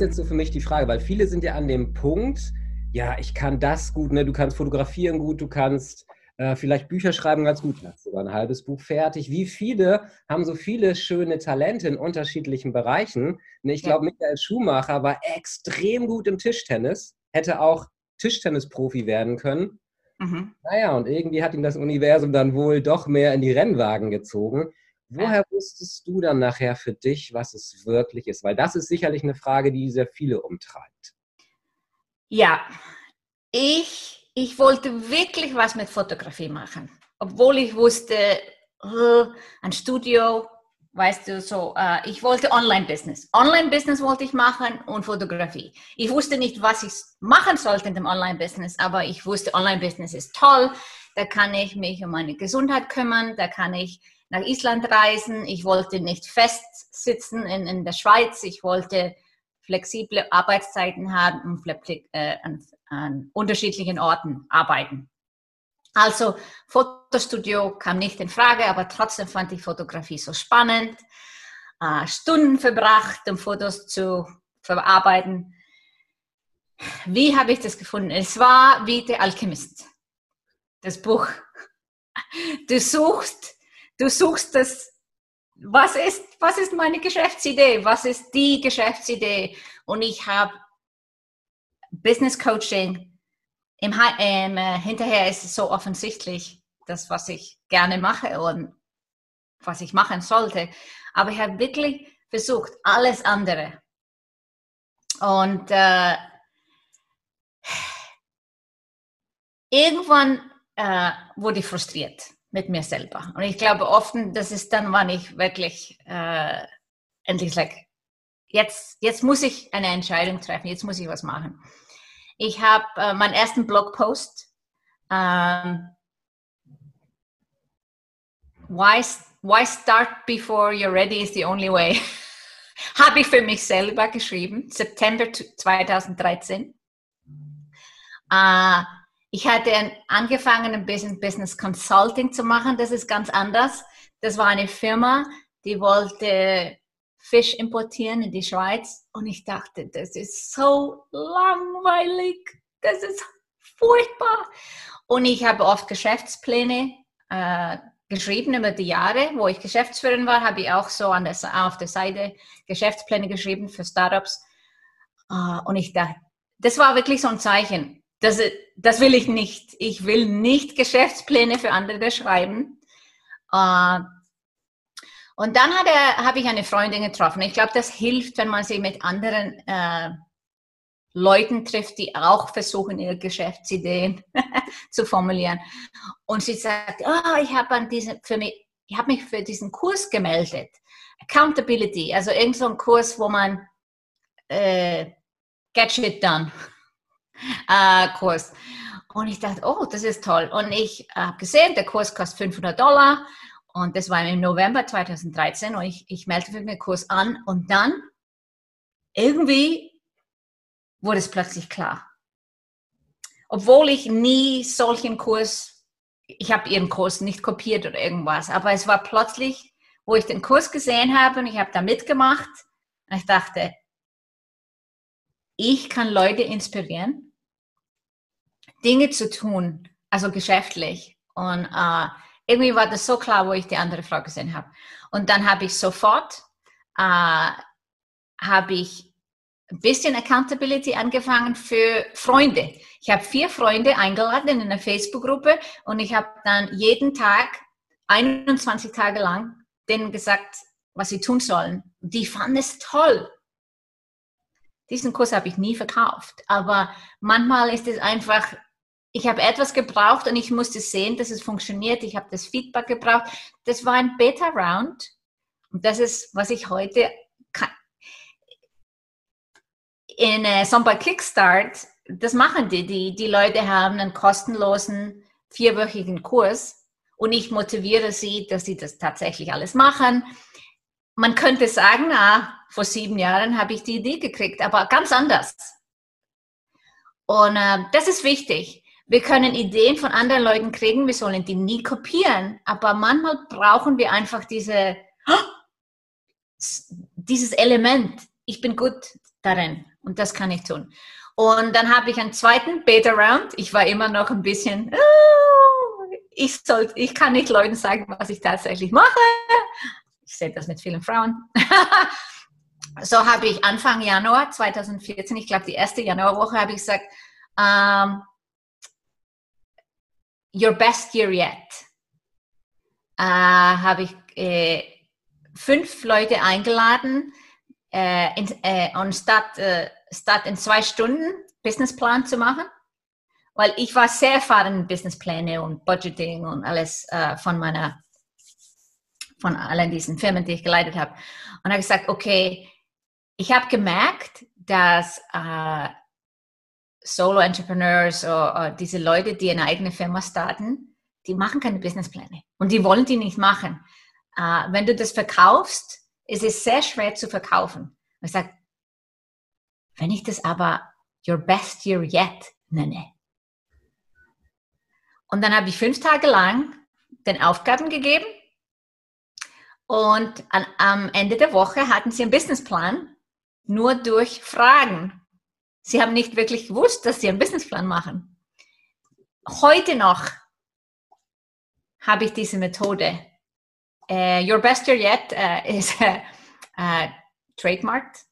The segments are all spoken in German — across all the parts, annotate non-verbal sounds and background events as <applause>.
ist jetzt so für mich die Frage, weil viele sind ja an dem Punkt, ja, ich kann das gut, ne? du kannst fotografieren gut, du kannst äh, vielleicht Bücher schreiben ganz gut, hast sogar ein halbes Buch fertig. Wie viele haben so viele schöne Talente in unterschiedlichen Bereichen? Ne, ich glaube, Michael Schumacher war extrem gut im Tischtennis, hätte auch Tischtennisprofi werden können. Mhm. Naja, und irgendwie hat ihn das Universum dann wohl doch mehr in die Rennwagen gezogen. Woher wusstest du dann nachher für dich, was es wirklich ist? Weil das ist sicherlich eine Frage, die sehr viele umtreibt. Ja, ich, ich wollte wirklich was mit Fotografie machen. Obwohl ich wusste, ein Studio, weißt du, so, uh, ich wollte Online-Business. Online-Business wollte ich machen und Fotografie. Ich wusste nicht, was ich machen sollte in dem Online-Business, aber ich wusste, Online-Business ist toll. Da kann ich mich um meine Gesundheit kümmern, da kann ich nach Island reisen. Ich wollte nicht festsitzen in, in der Schweiz. Ich wollte flexible Arbeitszeiten haben und äh, an, an unterschiedlichen Orten arbeiten. Also Fotostudio kam nicht in Frage, aber trotzdem fand ich Fotografie so spannend. Äh, Stunden verbracht, um Fotos zu verarbeiten. Wie habe ich das gefunden? Es war wie der Alchemist. Das Buch. Du suchst Du suchst das, was ist, was ist meine Geschäftsidee? Was ist die Geschäftsidee? Und ich habe Business Coaching. Im, ähm, hinterher ist es so offensichtlich, das, was ich gerne mache und was ich machen sollte. Aber ich habe wirklich versucht, alles andere. Und äh, irgendwann äh, wurde ich frustriert mit mir selber. Und ich glaube oft, das ist dann, wann ich wirklich äh, endlich sage, jetzt, jetzt muss ich eine Entscheidung treffen, jetzt muss ich was machen. Ich habe äh, meinen ersten Blogpost, ähm, why, why start before you're ready is the only way, <laughs> habe ich für mich selber geschrieben, September 2013. Äh, ich hatte angefangen, ein bisschen Business Consulting zu machen. Das ist ganz anders. Das war eine Firma, die wollte Fisch importieren in die Schweiz. Und ich dachte, das ist so langweilig. Das ist furchtbar. Und ich habe oft Geschäftspläne äh, geschrieben über die Jahre, wo ich Geschäftsführerin war, habe ich auch so an der, auf der Seite Geschäftspläne geschrieben für Startups. Uh, und ich dachte, das war wirklich so ein Zeichen das, das will ich nicht. Ich will nicht Geschäftspläne für andere schreiben. Äh, und dann habe ich eine Freundin getroffen. Ich glaube, das hilft, wenn man sich mit anderen äh, Leuten trifft, die auch versuchen, ihre Geschäftsideen <laughs> zu formulieren. Und sie sagt, oh, ich habe mich, ich habe mich für diesen Kurs gemeldet. Accountability, also irgendein so Kurs, wo man äh, get shit done äh, Kurs. Und ich dachte, oh, das ist toll. Und ich habe gesehen, der Kurs kostet 500 Dollar. Und das war im November 2013. Und ich, ich meldete für den Kurs an. Und dann, irgendwie, wurde es plötzlich klar. Obwohl ich nie solchen Kurs, ich habe ihren Kurs nicht kopiert oder irgendwas, aber es war plötzlich, wo ich den Kurs gesehen habe und ich habe da mitgemacht. Und ich dachte, ich kann Leute inspirieren Dinge zu tun, also geschäftlich. Und äh, irgendwie war das so klar, wo ich die andere Frau gesehen habe. Und dann habe ich sofort, äh, habe ich ein bisschen Accountability angefangen für Freunde. Ich habe vier Freunde eingeladen in eine Facebook-Gruppe und ich habe dann jeden Tag, 21 Tage lang, denen gesagt, was sie tun sollen. Die fanden es toll. Diesen Kurs habe ich nie verkauft, aber manchmal ist es einfach ich habe etwas gebraucht und ich musste sehen, dass es funktioniert. Ich habe das Feedback gebraucht. Das war ein Beta-Round. Und das ist, was ich heute kann. in äh, so bei Kickstart, das machen die. die. Die Leute haben einen kostenlosen vierwöchigen Kurs und ich motiviere sie, dass sie das tatsächlich alles machen. Man könnte sagen, ah, vor sieben Jahren habe ich die Idee gekriegt, aber ganz anders. Und äh, das ist wichtig. Wir können Ideen von anderen Leuten kriegen, wir sollen die nie kopieren, aber manchmal brauchen wir einfach diese, dieses Element. Ich bin gut darin. Und das kann ich tun. Und dann habe ich einen zweiten Beta-Round. Ich war immer noch ein bisschen, oh, ich, soll, ich kann nicht Leuten sagen, was ich tatsächlich mache. Ich sehe das mit vielen Frauen. <laughs> so habe ich Anfang Januar 2014, ich glaube die erste Januarwoche, habe ich gesagt, ähm, Your Best Year Yet. Uh, habe ich äh, fünf Leute eingeladen, äh, in, äh, und statt, äh, statt in zwei Stunden Businessplan zu machen, weil ich war sehr erfahren in Businesspläne und Budgeting und alles äh, von meiner, von allen diesen Firmen, die ich geleitet habe. Und habe gesagt, okay, ich habe gemerkt, dass äh, Solo-Entrepreneurs oder diese Leute, die eine eigene Firma starten, die machen keine Businesspläne und die wollen die nicht machen. Äh, wenn du das verkaufst, ist es sehr schwer zu verkaufen. Ich sage, wenn ich das aber Your Best Year Yet nenne. Und dann habe ich fünf Tage lang den Aufgaben gegeben und an, am Ende der Woche hatten sie einen Businessplan nur durch Fragen. Sie haben nicht wirklich gewusst, dass sie einen Businessplan machen. Heute noch habe ich diese Methode Uh, your best year yet uh, <laughs> ist uh, trademarked.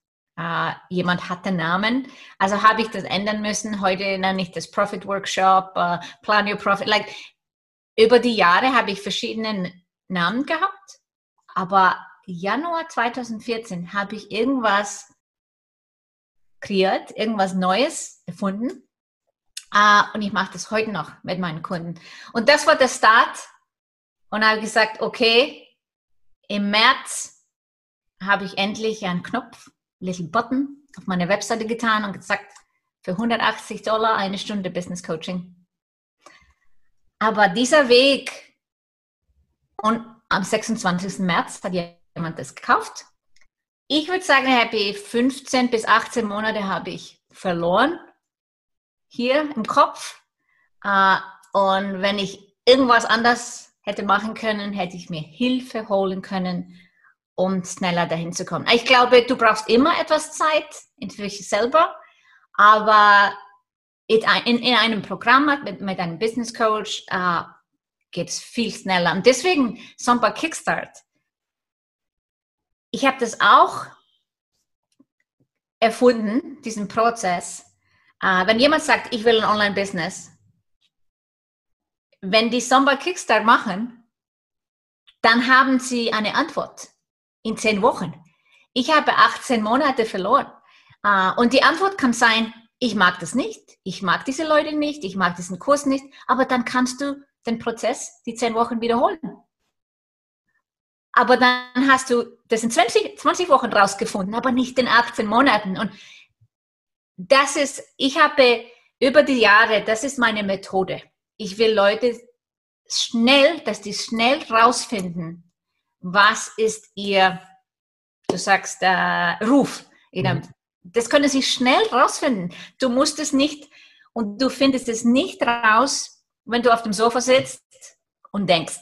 jemand hat den Namen. Also habe ich das ändern müssen. Heute nenne ich das Profit Workshop, Plan Your Profit. Like, über die Jahre habe ich verschiedene Namen gehabt. Aber Januar 2014 habe ich irgendwas kreiert, irgendwas Neues erfunden. und ich mache das heute noch mit meinen Kunden. Und das war der Start. Und habe gesagt, okay, im März habe ich endlich einen Knopf, Little Button, auf meine Webseite getan und gesagt, für 180 Dollar eine Stunde Business Coaching. Aber dieser Weg, und am 26. März hat jemand das gekauft. Ich würde sagen, Happy 15 bis 18 Monate habe ich verloren hier im Kopf. Äh, und wenn ich irgendwas anders hätte machen können, hätte ich mir Hilfe holen können, um schneller dahin zu kommen. Ich glaube, du brauchst immer etwas Zeit dich selber, aber in, in einem Programm mit, einem Business Coach äh, geht es viel schneller. Und deswegen Sompa Kickstart. Ich habe das auch erfunden, diesen Prozess. Äh, wenn jemand sagt, ich will ein Online-Business, wenn die Samba Kickstart machen, dann haben sie eine Antwort in zehn Wochen. Ich habe 18 Monate verloren. Uh, und die Antwort kann sein, ich mag das nicht, ich mag diese Leute nicht, ich mag diesen Kurs nicht, aber dann kannst du den Prozess die zehn Wochen wiederholen. Aber dann hast du das in 20, 20 Wochen rausgefunden, aber nicht in 18 Monaten. Und das ist, ich habe über die Jahre, das ist meine Methode ich will Leute schnell, dass die schnell rausfinden, was ist ihr, du sagst, äh, Ruf. Mhm. Das können sie schnell rausfinden. Du musst es nicht und du findest es nicht raus, wenn du auf dem Sofa sitzt und denkst.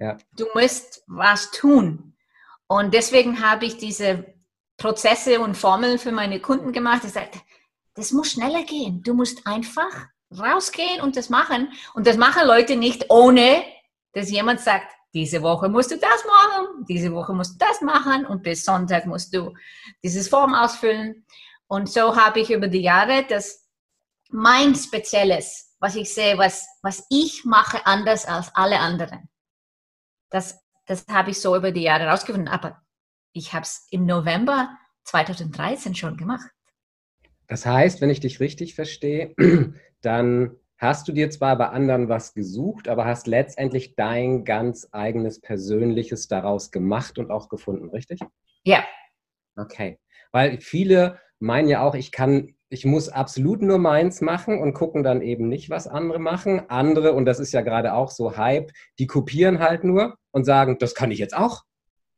Ja. Du musst was tun. Und deswegen habe ich diese Prozesse und Formeln für meine Kunden gemacht. Ich sagte, das muss schneller gehen. Du musst einfach rausgehen und das machen. Und das machen Leute nicht, ohne dass jemand sagt, diese Woche musst du das machen, diese Woche musst du das machen und bis Sonntag musst du dieses Form ausfüllen. Und so habe ich über die Jahre das mein Spezielles, was ich sehe, was, was ich mache anders als alle anderen. Das, das habe ich so über die Jahre herausgefunden. Aber ich habe es im November 2013 schon gemacht. Das heißt, wenn ich dich richtig verstehe, <clears throat> dann hast du dir zwar bei anderen was gesucht, aber hast letztendlich dein ganz eigenes Persönliches daraus gemacht und auch gefunden, richtig? Ja. Okay. Weil viele meinen ja auch, ich kann, ich muss absolut nur meins machen und gucken dann eben nicht, was andere machen. Andere, und das ist ja gerade auch so Hype, die kopieren halt nur und sagen, das kann ich jetzt auch,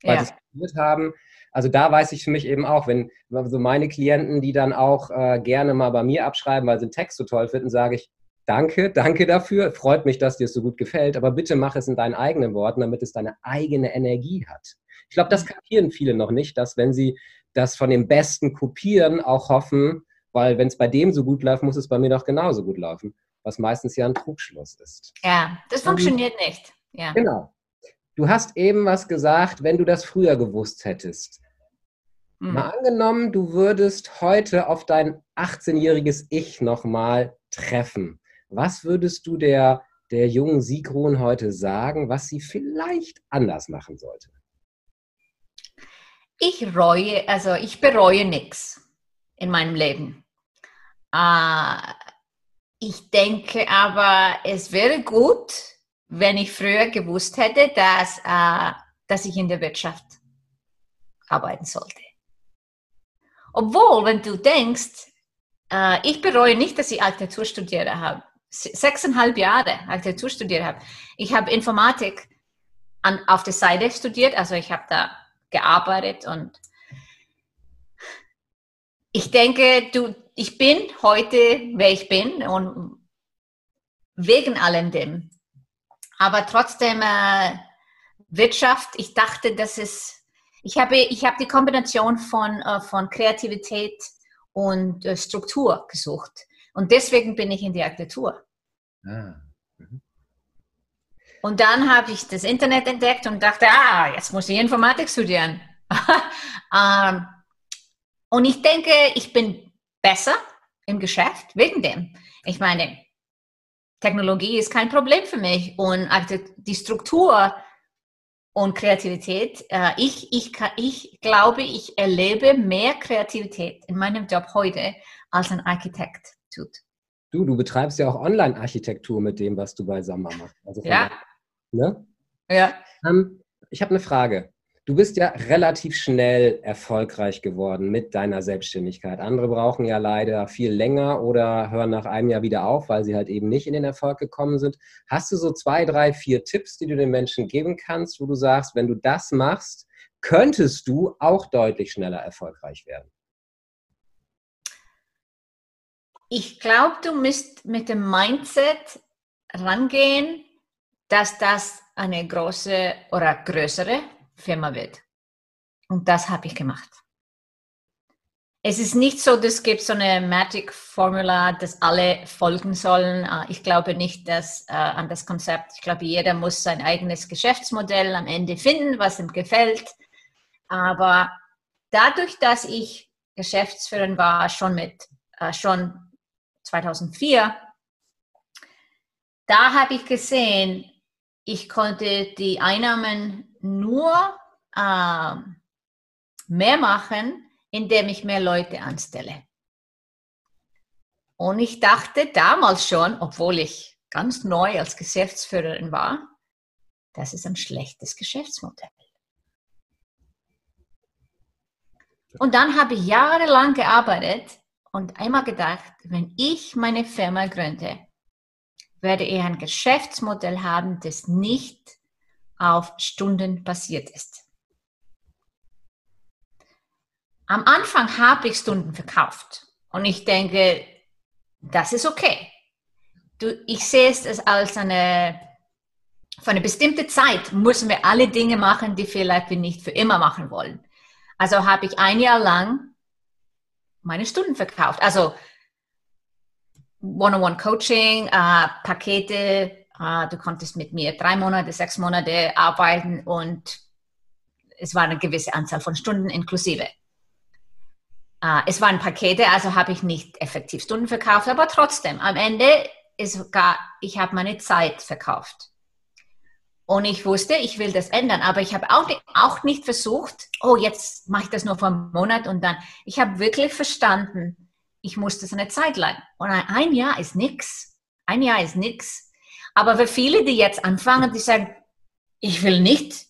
weil ja. sie es kopiert haben. Also da weiß ich für mich eben auch, wenn so meine Klienten, die dann auch äh, gerne mal bei mir abschreiben, weil sie den Text so toll finden, sage ich, danke, danke dafür, freut mich, dass dir es so gut gefällt, aber bitte mach es in deinen eigenen Worten, damit es deine eigene Energie hat. Ich glaube, das kapieren viele noch nicht, dass wenn sie das von dem Besten kopieren, auch hoffen, weil wenn es bei dem so gut läuft, muss es bei mir doch genauso gut laufen, was meistens ja ein Trugschluss ist. Ja, das funktioniert um, nicht. Ja. Genau. Du hast eben was gesagt, wenn du das früher gewusst hättest. Mhm. Mal angenommen, du würdest heute auf dein 18-jähriges Ich nochmal treffen. Was würdest du der, der jungen Sigrun heute sagen, was sie vielleicht anders machen sollte? Ich reue, also ich bereue nichts in meinem Leben. Äh, ich denke aber, es wäre gut, wenn ich früher gewusst hätte, dass, äh, dass ich in der Wirtschaft arbeiten sollte. Obwohl, wenn du denkst, äh, ich bereue nicht, dass ich Architektur studiert habe. Sechseinhalb Jahre Architektur studiert habe. Ich habe Informatik an, auf der Seite studiert, also ich habe da gearbeitet und ich denke, du, ich bin heute, wer ich bin und wegen allem dem. Aber trotzdem äh, Wirtschaft, ich dachte, das ist, ich habe, ich habe die Kombination von, äh, von Kreativität und äh, Struktur gesucht. Und deswegen bin ich in die Architektur. Ah. Mhm. Und dann habe ich das Internet entdeckt und dachte, ah, jetzt muss ich Informatik studieren. <laughs> ähm, und ich denke, ich bin besser im Geschäft wegen dem. Ich meine, Technologie ist kein Problem für mich und die Struktur und Kreativität. Äh, ich, ich, ich glaube, ich erlebe mehr Kreativität in meinem Job heute, als ein Architekt tut. Du, du betreibst ja auch Online-Architektur mit dem, was du bei Samba machst. Also ja. Ne? Ja. Ähm, ich habe eine Frage. Du bist ja relativ schnell erfolgreich geworden mit deiner Selbstständigkeit. Andere brauchen ja leider viel länger oder hören nach einem Jahr wieder auf, weil sie halt eben nicht in den Erfolg gekommen sind. Hast du so zwei, drei, vier Tipps, die du den Menschen geben kannst, wo du sagst, wenn du das machst, könntest du auch deutlich schneller erfolgreich werden? Ich glaube, du musst mit dem Mindset rangehen, dass das eine große oder größere Firma wird. Und das habe ich gemacht. Es ist nicht so, dass es so eine Magic Formula, dass alle folgen sollen. Äh, ich glaube nicht dass, äh, an das Konzept. Ich glaube, jeder muss sein eigenes Geschäftsmodell am Ende finden, was ihm gefällt. Aber dadurch, dass ich Geschäftsführerin war, schon mit äh, schon 2004, da habe ich gesehen, ich konnte die Einnahmen nur äh, mehr machen, indem ich mehr Leute anstelle. Und ich dachte damals schon, obwohl ich ganz neu als Geschäftsführerin war, das ist ein schlechtes Geschäftsmodell. Und dann habe ich jahrelang gearbeitet und einmal gedacht, wenn ich meine Firma gründe, werde ich ein Geschäftsmodell haben, das nicht auf Stunden basiert ist. Am Anfang habe ich Stunden verkauft und ich denke, das ist okay. Du, ich sehe es als eine, für eine bestimmte Zeit müssen wir alle Dinge machen, die vielleicht wir nicht für immer machen wollen. Also habe ich ein Jahr lang meine Stunden verkauft. Also One-on-One-Coaching, äh, Pakete, du konntest mit mir drei Monate, sechs Monate arbeiten und es war eine gewisse Anzahl von Stunden inklusive. Äh, es waren Pakete, also habe ich nicht effektiv Stunden verkauft, aber trotzdem, am Ende ist gar, ich habe meine Zeit verkauft. Und ich wusste, ich will das ändern, aber ich habe auch, auch nicht versucht, oh, jetzt mache ich das nur für einen Monat und dann. Ich habe wirklich verstanden, ich muss das eine Zeit lang. Und ein Jahr ist nichts. Ein Jahr ist nichts. Aber für viele, die jetzt anfangen, die sagen, ich will nicht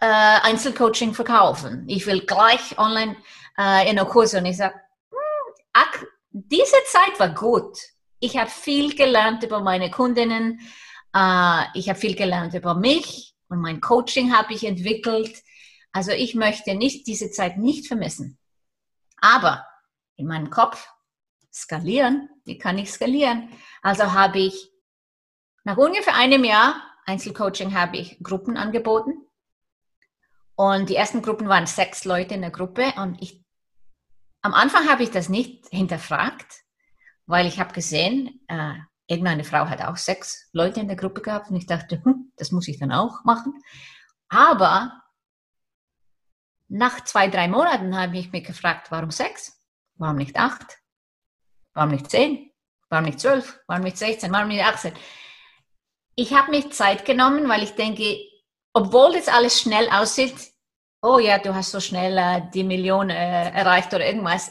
äh, Einzelcoaching verkaufen. Ich will gleich online äh, in einer Kurse. Und ich sage, hm, diese Zeit war gut. Ich habe viel gelernt über meine Kundinnen. Äh, ich habe viel gelernt über mich und mein Coaching habe ich entwickelt. Also ich möchte nicht diese Zeit nicht vermissen. Aber in meinem Kopf skalieren. Wie kann ich skalieren? Also habe ich nach ungefähr einem Jahr Einzelcoaching habe ich Gruppen angeboten. Und die ersten Gruppen waren sechs Leute in der Gruppe und ich am Anfang habe ich das nicht hinterfragt, weil ich habe gesehen, äh, irgendeine Frau hat auch sechs Leute in der Gruppe gehabt und ich dachte, hm, das muss ich dann auch machen. Aber nach zwei, drei Monaten habe ich mich gefragt, warum sechs? Warum nicht acht? Warum nicht zehn? Warum nicht zwölf? Warum nicht 16? Warum nicht 18? Ich habe mich Zeit genommen, weil ich denke, obwohl das alles schnell aussieht, oh ja, du hast so schnell äh, die Million äh, erreicht oder irgendwas.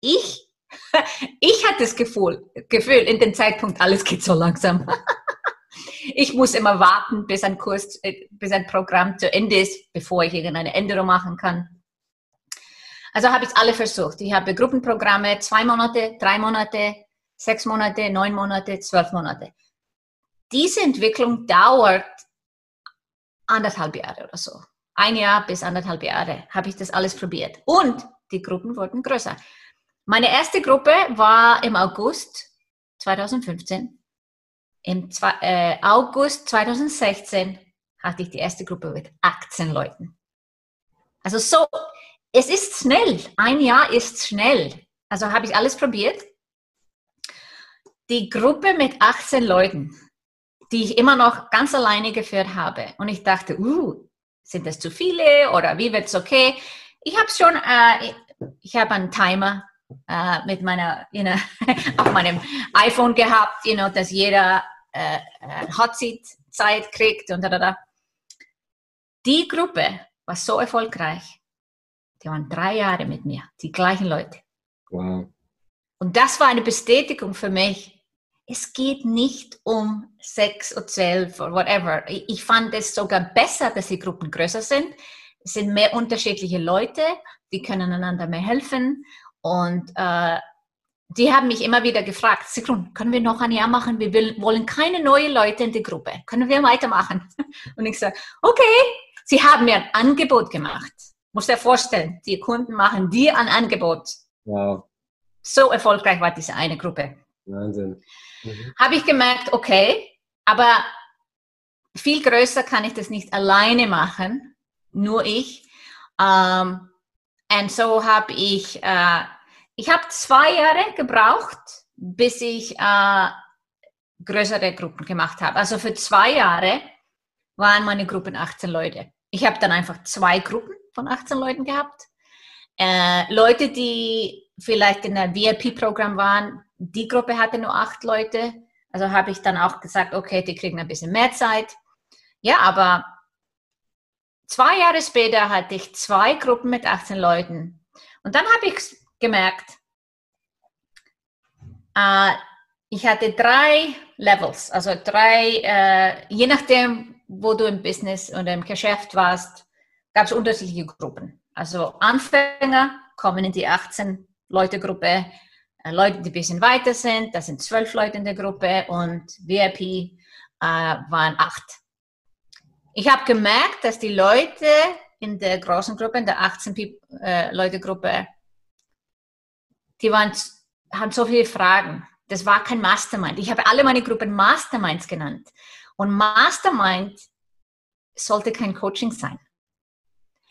Ich, <laughs> ich hatte das Gefühl, Gefühl, in dem Zeitpunkt, alles geht so langsam. <laughs> ich muss immer warten, bis ein Kurs, äh, bis ein Programm zu Ende ist, bevor ich irgendeine Änderung machen kann. Also habe ich alle versucht. Ich habe Gruppenprogramme, zwei Monate, drei Monate, sechs Monate, neun Monate, zwölf Monate. Diese Entwicklung dauert anderthalb Jahre oder so. Ein Jahr bis anderthalb Jahre habe ich das alles probiert. Und die Gruppen wurden größer. Meine erste Gruppe war im August 2015 im äh, August 2016 hatte ich die erste Gruppe mit 18 Leuten. Also so, es ist schnell. Ein Jahr ist schnell. Also habe ich alles probiert. Die Gruppe mit 18 Leuten, die ich immer noch ganz alleine geführt habe. Und ich dachte, uh, sind das zu viele oder wie wird es okay? Ich habe schon, äh, ich habe einen Timer äh, mit meiner, you know, <laughs> auf meinem iPhone gehabt, you know, dass jeder äh, äh Hot Seat Zeit kriegt und da, da, da. Die Gruppe war so erfolgreich. Die waren drei Jahre mit mir, die gleichen Leute. Wow. Und das war eine Bestätigung für mich. Es geht nicht um sechs oder zwölf oder whatever. Ich fand es sogar besser, dass die Gruppen größer sind. Es sind mehr unterschiedliche Leute, die können einander mehr helfen. Und äh, die haben mich immer wieder gefragt, Sigrun, können wir noch ein Jahr machen? Wir will, wollen keine neuen Leute in die Gruppe. Können wir weitermachen? <laughs> Und ich sage, okay. Sie haben mir ein Angebot gemacht. Muss dir vorstellen, die Kunden machen dir ein Angebot. Wow. So erfolgreich war diese eine Gruppe. Wahnsinn. Mhm. Habe ich gemerkt, okay, aber viel größer kann ich das nicht alleine machen, nur ich. Ähm, und so habe ich, äh, ich habe zwei Jahre gebraucht, bis ich äh, größere Gruppen gemacht habe. Also für zwei Jahre waren meine Gruppen 18 Leute. Ich habe dann einfach zwei Gruppen von 18 Leuten gehabt. Äh, Leute, die vielleicht in einem VIP-Programm waren, die Gruppe hatte nur acht Leute. Also habe ich dann auch gesagt, okay, die kriegen ein bisschen mehr Zeit. Ja, aber Zwei Jahre später hatte ich zwei Gruppen mit 18 Leuten. Und dann habe ich gemerkt, äh, ich hatte drei Levels, also drei, äh, je nachdem, wo du im Business oder im Geschäft warst, gab es unterschiedliche Gruppen. Also Anfänger kommen in die 18 Leute Gruppe, äh, Leute, die ein bisschen weiter sind, das sind zwölf Leute in der Gruppe und VIP äh, waren acht. Ich habe gemerkt, dass die Leute in der großen Gruppe, in der 18-Leute-Gruppe, äh, die waren, haben so viele Fragen. Das war kein Mastermind. Ich habe alle meine Gruppen Masterminds genannt. Und Mastermind sollte kein Coaching sein.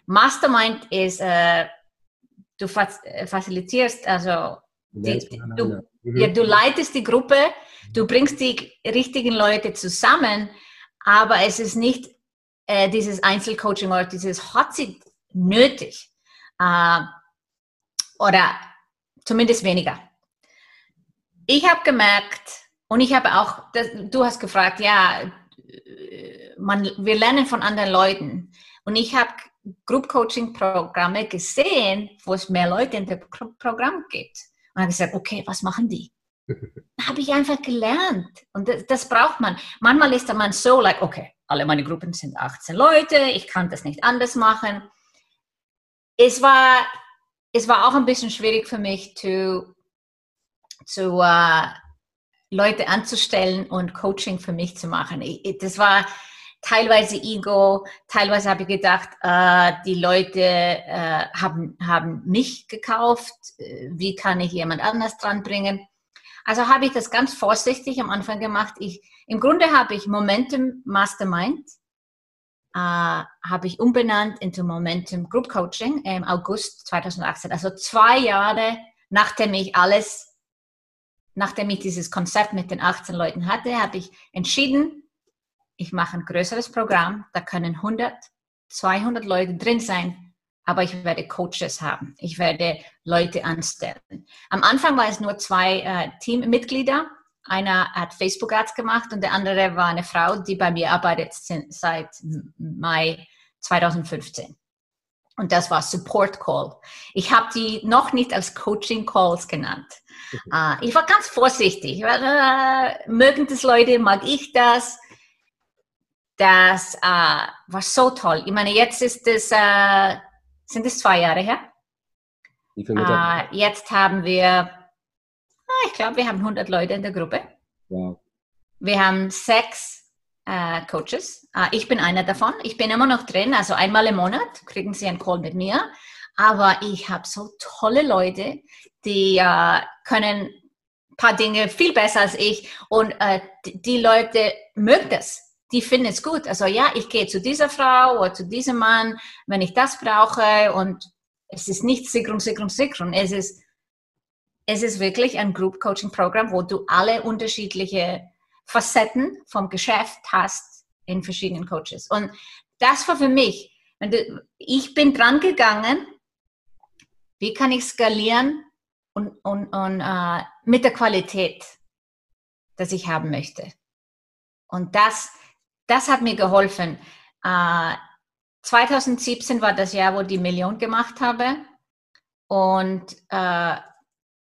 Mastermind ist, äh, du äh, facilitierst, also die, du, ja, du leitest die Gruppe, du bringst die richtigen Leute zusammen, aber es ist nicht äh, dieses Einzelcoaching oder dieses Hot Seat nötig. Äh, oder zumindest weniger. Ich habe gemerkt, und ich habe auch, das, du hast gefragt, ja, man, wir lernen von anderen Leuten. Und ich habe Group Coaching Programme gesehen, wo es mehr Leute in dem Programm gibt. Und habe gesagt, okay, was machen die? <laughs> habe ich einfach gelernt. Und das, das, braucht man. Manchmal ist man so, like, okay, alle meine Gruppen sind 18 Leute, ich kann das nicht anders machen. Es war, es war auch ein bisschen schwierig für mich, zu, zu uh, Leute anzustellen und Coaching für mich zu machen. Ich, das war teilweise Ego, teilweise habe ich gedacht, uh, die Leute uh, haben, haben mich gekauft, wie kann ich jemand anders dran bringen? Also habe ich das ganz vorsichtig am Anfang gemacht. Ich, Im Grunde habe ich Momentum Mastermind äh, habe ich umbenannt into Momentum Group Coaching im August 2018. Also zwei Jahre nachdem ich alles, nachdem ich dieses Konzept mit den 18 Leuten hatte, habe ich entschieden, ich mache ein größeres Programm, da können 100, 200 Leute drin sein, aber ich werde Coaches haben. Ich werde Leute anstellen. Am Anfang war es nur zwei äh, Teammitglieder. Einer hat Facebook Ads gemacht und der andere war eine Frau, die bei mir arbeitet seit Mai 2015. Und das war Support Call. Ich habe die noch nicht als Coaching Calls genannt. Mhm. Uh, ich war ganz vorsichtig. Uh, mögen das Leute, mag ich das? Das uh, war so toll. Ich meine, jetzt ist es, äh, sind es zwei Jahre her. Wie viele Mitarbeiter? jetzt haben wir, ich glaube, wir haben 100 Leute in der Gruppe. Wow. Wir haben sechs äh, Coaches. Äh, ich bin einer davon. Ich bin immer noch drin, also einmal im Monat kriegen Sie einen Call mit mir. Aber ich habe so tolle Leute, die äh, können ein paar Dinge viel besser als ich und äh, die Leute mögen das die finden es gut. Also ja, ich gehe zu dieser Frau oder zu diesem Mann, wenn ich das brauche und es ist nicht Sigrun, Sigrun, Sigrun. Es ist, es ist wirklich ein Group Coaching Programm, wo du alle unterschiedliche Facetten vom Geschäft hast in verschiedenen Coaches. Und das war für mich, ich bin dran gegangen, wie kann ich skalieren und, und, und uh, mit der Qualität, das ich haben möchte. Und das, das hat mir geholfen. Äh, 2017 war das Jahr, wo ich die Million gemacht habe. Und uh,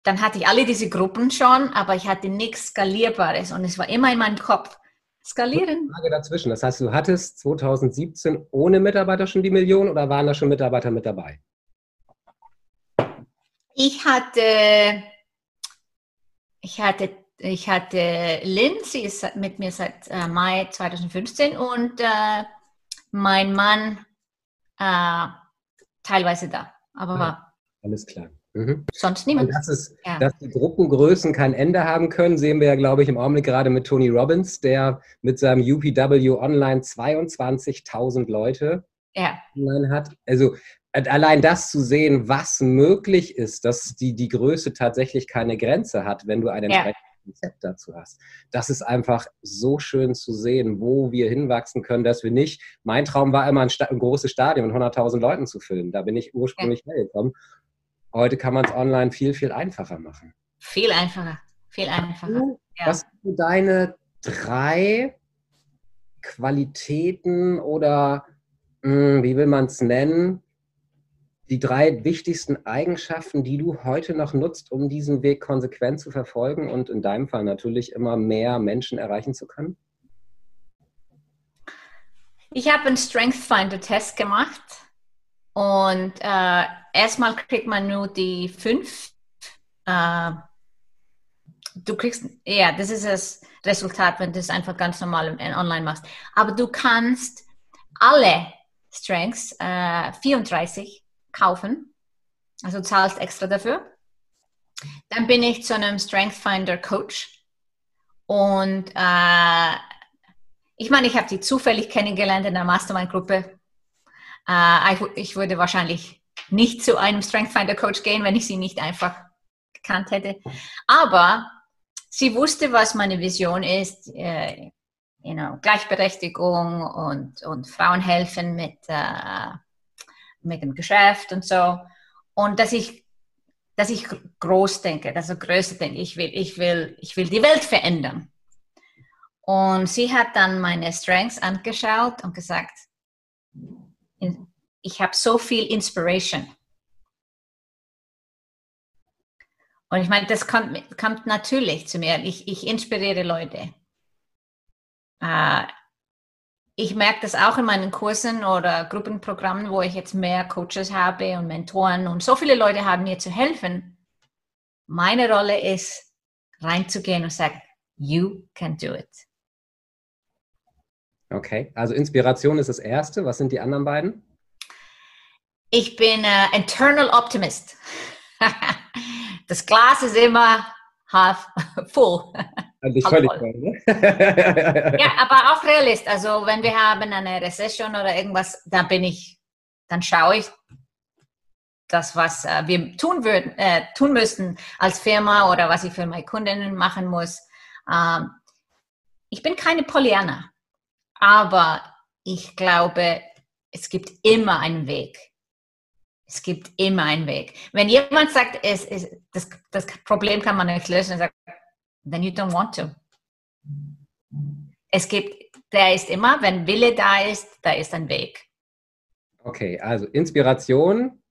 dann hatte ich alle diese Gruppen schon, aber ich hatte nichts Skalierbares und es war immer in meinem Kopf. Skalieren. Frage dazwischen. Das heißt, du hattest 2017 ohne Mitarbeiter schon die Million oder waren da schon Mitarbeiter mit dabei? Ich hatte, ich hatte, ich hatte Lynn, sie ist mit mir seit äh, Mai 2015 und äh, mein Mann äh, teilweise da, aber war. Alles klar. Mhm. Sonst niemand. Und dass, es, ja. dass die Gruppengrößen kein Ende haben können, sehen wir ja, glaube ich, im Augenblick gerade mit Tony Robbins, der mit seinem UPW Online 22.000 Leute ja. online hat. Also allein das zu sehen, was möglich ist, dass die, die Größe tatsächlich keine Grenze hat, wenn du ein entsprechendes. Konzept dazu hast. Das ist einfach so schön zu sehen, wo wir hinwachsen können, dass wir nicht, mein Traum war immer ein, ein großes Stadion mit 100.000 Leuten zu füllen. Da bin ich ursprünglich ja. hergekommen. Heute kann man es online viel, viel einfacher machen. Viel einfacher, viel einfacher. Ja. Was sind deine drei Qualitäten oder mh, hm, wie will man es nennen? Die drei wichtigsten Eigenschaften, die du heute noch nutzt, um diesen Weg konsequent zu verfolgen und in deinem Fall natürlich immer mehr Menschen erreichen zu können? Ich habe einen Strength Finder Test gemacht und äh, erstmal kriegt man nur die fünf. Äh, du kriegst, ja, das ist das Resultat, wenn du es einfach ganz normal online machst. Aber du kannst alle Strengths, äh, 34, kaufen. Also zahlst extra dafür. Dann bin ich zu einem Strength Finder Coach. Und äh, ich meine, ich habe die zufällig kennengelernt in der Mastermind-Gruppe äh, ich würde wahrscheinlich nicht zu einem Strength Finder Coach gehen, wenn ich sie nicht einfach gekannt hätte. Aber sie wusste, was meine Vision ist. Äh, you know, Gleichberechtigung und, und Frauen helfen mit, äh, mit dem Geschäft und so. Und dass ich, dass ich groß denke, also größer denke. Ich will, ich will, ich will die Welt verändern. Und sie hat dann meine Strengths angeschaut und gesagt, ich habe so viel Inspiration. Und ich meine, das kommt, kommt natürlich zu mir. Ich, ich inspiriere Leute. Ich merke das auch in meinen Kursen oder Gruppenprogrammen, wo ich jetzt mehr Coaches habe und Mentoren und so viele Leute haben mir zu helfen. Meine Rolle ist, reinzugehen und sagen, you can do it. Okay, also Inspiration ist das Erste. Was sind die anderen beiden? Ich bin äh, Internal Optimist. <laughs> das Glas ist immer half <laughs> full. Also völlig voll, ne? <laughs> ja, aber auch Realist. Also wenn wir haben eine Rezession oder irgendwas, dann bin ich, dann schaue ich das, was äh, wir tun würden, äh, tun müssten als Firma oder was ich für meine Kundinnen machen muss. Ähm, ich bin keine Pollyanna, aber ich glaube, es gibt immer einen Weg. Es gibt immer einen Weg. Wenn jemand sagt, es, es, das, das Problem kann man nicht lösen, dann sagt, then you don't want to. Es gibt, der ist immer, wenn Wille da ist, da ist ein Weg. Okay, also Inspiration,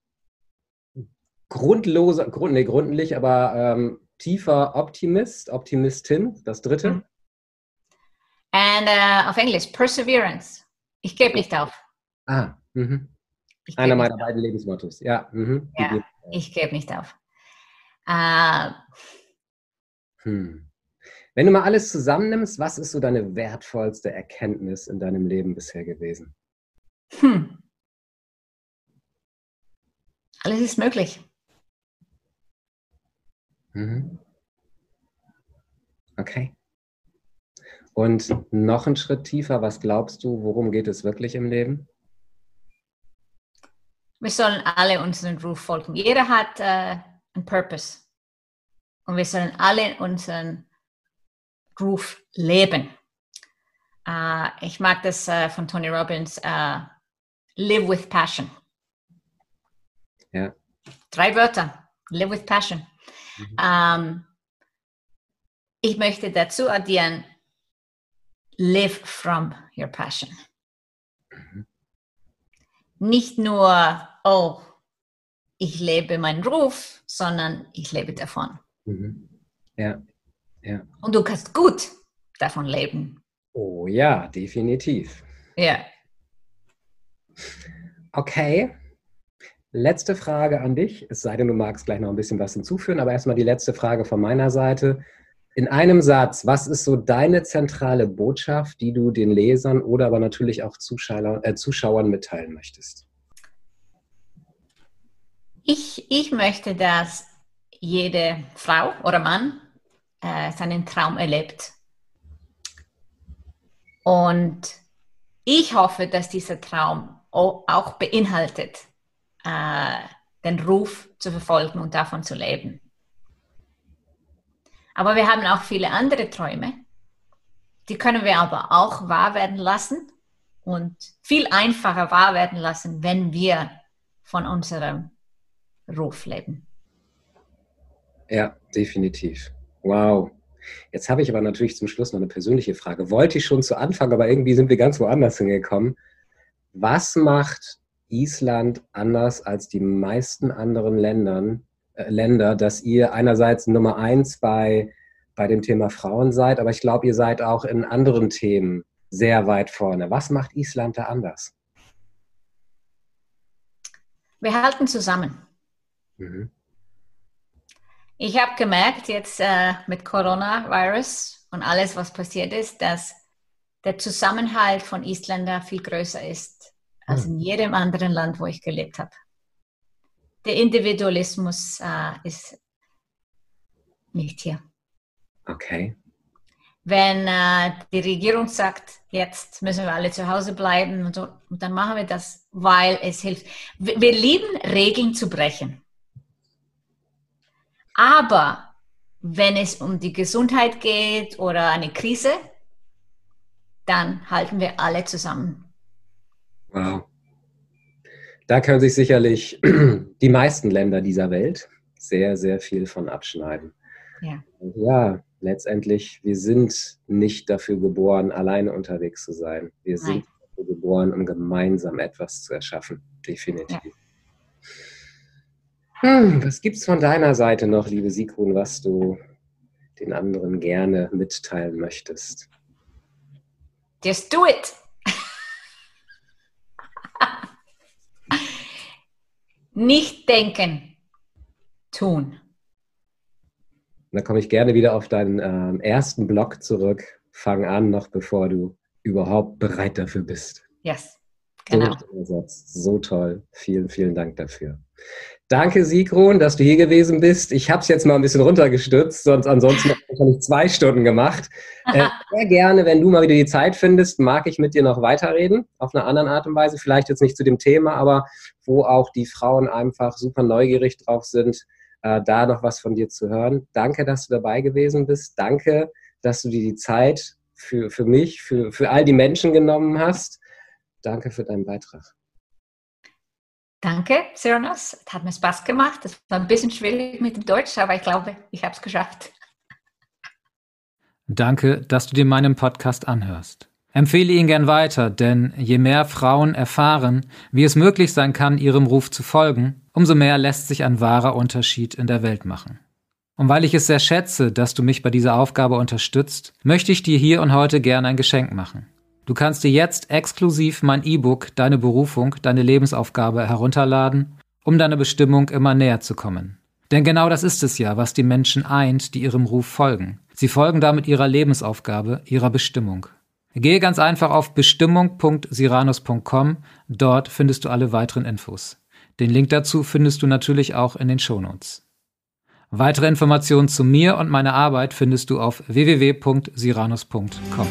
grundloser, grund, nee, gründlich, aber ähm, tiefer Optimist, Optimistin, das dritte. Und uh, äh, auf Englisch, Perseverance. Ich gebe nicht auf. Ah, mhm. Einer meiner beiden Lebensmottos, ja. Mhm. ja ich gebe nicht auf. Äh, hm. Wenn du mal alles zusammennimmst, was ist so deine wertvollste Erkenntnis in deinem Leben bisher gewesen? Hm. Alles ist möglich. Mhm. Okay. Und noch einen Schritt tiefer, was glaubst du, worum geht es wirklich im Leben? Wir sollen alle unseren Ruf folgen. Jeder hat äh, einen Purpose. Und wir sollen alle unseren Ruf leben. Uh, ich mag das uh, von Tony Robbins, uh, live with passion. Ja. Drei Wörter, live with passion. Mhm. Ähm, ich möchte dazu addieren, live from your passion. Mhm. Nicht nur, oh, ich lebe meinen Ruf, sondern ich lebe davon. Mhm. Ja, ja. Und du kannst gut davon leben. Oh ja, definitiv. Ja. Okay. Letzte Frage an dich. Es sei denn, du magst gleich noch ein bisschen was hinzufügen, aber erstmal die letzte Frage von meiner Seite. In einem Satz, was ist so deine zentrale Botschaft, die du den Lesern oder aber natürlich auch Zuschauer, äh, Zuschauern mitteilen möchtest? Ich, ich möchte, dass jede Frau oder Mann äh, seinen Traum erlebt. Und ich hoffe, dass dieser Traum auch beinhaltet, äh, den Ruf zu verfolgen und davon zu leben. Aber wir haben auch viele andere Träume. Die können wir aber auch wahr werden lassen und viel einfacher wahr werden lassen, wenn wir von unserem Ruf leben. Ja, definitiv. Wow. Jetzt habe ich aber natürlich zum Schluss noch eine persönliche Frage. Wollte ich schon zu Anfang, aber irgendwie sind wir ganz woanders hingekommen. Was macht Island anders als die meisten anderen Ländern, äh, Länder, dass ihr einerseits Nummer eins bei, bei dem Thema Frauen seid, aber ich glaube, ihr seid auch in anderen Themen sehr weit vorne. Was macht Island da anders? Wir halten zusammen. Mhm. Ich habe gemerkt jetzt äh, mit Coronavirus und alles, was passiert ist, dass der Zusammenhalt von Isländern viel größer ist als in jedem anderen Land, wo ich gelebt habe. Der Individualismus äh, ist nicht hier. Okay. Wenn äh, die Regierung sagt, jetzt müssen wir alle zu Hause bleiben und so, und dann machen wir das, weil es hilft. Wir, wir lieben Regeln zu brechen. Aber wenn es um die Gesundheit geht oder eine Krise, dann halten wir alle zusammen. Wow. Da können sich sicherlich <clears throat> die meisten Länder dieser Welt sehr, sehr viel von abschneiden. Ja. ja, letztendlich, wir sind nicht dafür geboren, alleine unterwegs zu sein. Wir Nein. sind dafür geboren, um gemeinsam etwas zu erschaffen. Definitiv. Ja. Hm, was gibt es von deiner Seite noch, liebe Sigrun, was du den anderen gerne mitteilen möchtest? Just do it! Nicht denken, tun. Da komme ich gerne wieder auf deinen ähm, ersten Blog zurück. Fang an, noch bevor du überhaupt bereit dafür bist. Yes, genau. So, so toll. Vielen, vielen Dank dafür. Danke, Sigrun, dass du hier gewesen bist. Ich habe es jetzt mal ein bisschen runtergestützt, sonst ansonsten habe ich zwei Stunden gemacht. Äh, <laughs> sehr gerne, wenn du mal wieder die Zeit findest, mag ich mit dir noch weiterreden, auf eine andere Art und Weise. Vielleicht jetzt nicht zu dem Thema, aber wo auch die Frauen einfach super neugierig drauf sind, äh, da noch was von dir zu hören. Danke, dass du dabei gewesen bist. Danke, dass du dir die Zeit für, für mich, für, für all die Menschen genommen hast. Danke für deinen Beitrag. Danke, Cyrnos. Es hat mir Spaß gemacht. Es war ein bisschen schwierig mit dem Deutsch, aber ich glaube, ich habe es geschafft. Danke, dass du dir meinen Podcast anhörst. Empfehle ihn gern weiter, denn je mehr Frauen erfahren, wie es möglich sein kann, ihrem Ruf zu folgen, umso mehr lässt sich ein wahrer Unterschied in der Welt machen. Und weil ich es sehr schätze, dass du mich bei dieser Aufgabe unterstützt, möchte ich dir hier und heute gern ein Geschenk machen. Du kannst dir jetzt exklusiv mein E-Book Deine Berufung, deine Lebensaufgabe herunterladen, um deiner Bestimmung immer näher zu kommen. Denn genau das ist es ja, was die Menschen eint, die ihrem Ruf folgen. Sie folgen damit ihrer Lebensaufgabe, ihrer Bestimmung. Gehe ganz einfach auf bestimmung.siranus.com, dort findest du alle weiteren Infos. Den Link dazu findest du natürlich auch in den Shownotes. Weitere Informationen zu mir und meiner Arbeit findest du auf www.siranus.com.